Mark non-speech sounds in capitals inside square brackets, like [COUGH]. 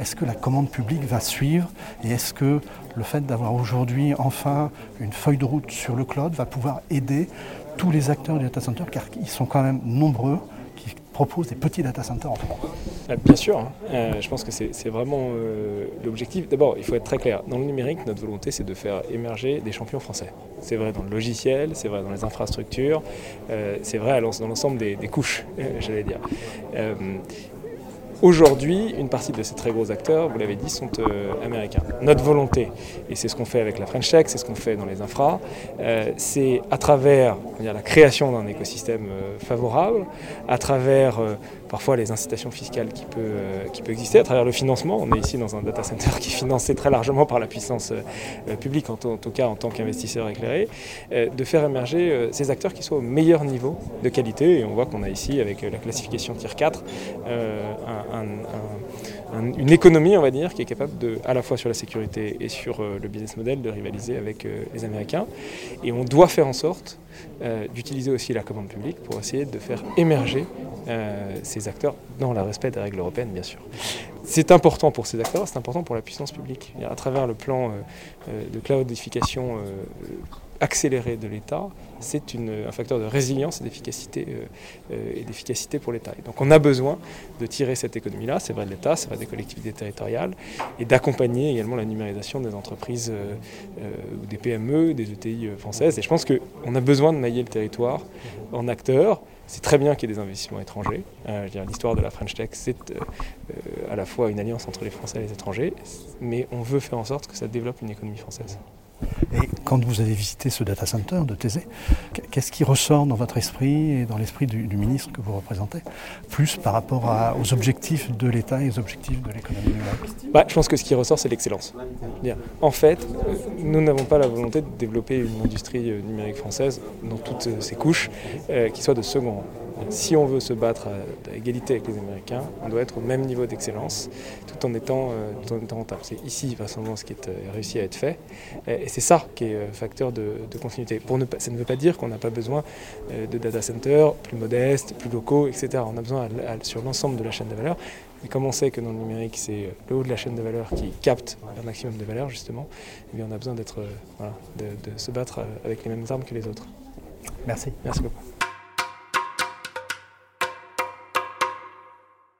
est-ce que la commande publique va suivre et est-ce que le fait d'avoir aujourd'hui enfin une feuille de route sur le cloud va pouvoir aider tous les acteurs du data center, car ils sont quand même nombreux qui proposent des petits data centers en France. Ah, bien sûr, hein. euh, je pense que c'est vraiment euh, l'objectif. D'abord, il faut être très clair. Dans le numérique, notre volonté, c'est de faire émerger des champions français. C'est vrai dans le logiciel, c'est vrai dans les infrastructures, euh, c'est vrai dans l'ensemble des, des, couches, [LAUGHS] j'allais dire. Aujourd'hui, une partie de ces très gros acteurs, vous l'avez dit, sont euh, américains. Notre volonté, et c'est ce qu'on fait avec la French Tech, c'est ce qu'on fait dans les infras, euh, c'est à travers la création d'un écosystème euh, favorable, à travers parfois les incitations fiscales qui peuvent qui peut exister, à travers le financement. On est ici dans un data center qui est financé très largement par la puissance publique, en, tout cas en tant qu'investisseur éclairé, de faire émerger ces acteurs qui soient au meilleur niveau de qualité. Et on voit qu'on a ici, avec la classification Tier 4, un, une économie, on va dire, qui est capable de, à la fois sur la sécurité et sur euh, le business model, de rivaliser avec euh, les Américains. Et on doit faire en sorte euh, d'utiliser aussi la commande publique pour essayer de faire émerger ces acteurs dans le respect des règles européennes, bien sûr. C'est important pour ces acteurs, c'est important pour la puissance publique. à travers le plan de cloudification accéléré de l'État, c'est un facteur de résilience et d'efficacité euh, euh, pour l'État. donc on a besoin de tirer cette économie-là, c'est vrai de l'État, c'est vrai des collectivités territoriales, et d'accompagner également la numérisation des entreprises, euh, des PME, des ETI françaises. Et je pense qu'on a besoin de mailler le territoire en acteurs. C'est très bien qu'il y ait des investissements étrangers. L'histoire de la French Tech, c'est à la fois une alliance entre les Français et les étrangers, mais on veut faire en sorte que ça développe une économie française. Et quand vous avez visité ce data center de Thésée, qu'est-ce qui ressort dans votre esprit et dans l'esprit du, ministre que vous représentez, plus par rapport aux objectifs de l'État et aux objectifs de l'économie numérique bah, Je pense que ce qui ressort, c'est l'excellence. En fait, nous n'avons pas la volonté de développer une industrie euh, numérique française dans toutes ses couches euh, qui soit de second rang. Si on veut se battre à, égalité avec les Américains, on doit être au même niveau d'excellence tout en étant, euh, rentable. C'est ici, vraisemblablement, ce qui est euh, réussi à être fait. C'est ça qui est euh, facteur de, continuité. Pour ne ça ne veut pas dire qu'on n'a pas besoin de data centers plus modestes, plus locaux, etc. On a besoin sur l'ensemble de la chaîne de valeur. Mais comme on sait que dans le numérique, c'est le haut de la chaîne de valeur qui capte un maximum de valeur, justement, eh on a besoin d'être, de, de se battre avec les mêmes armes que les autres. Merci. Merci beaucoup.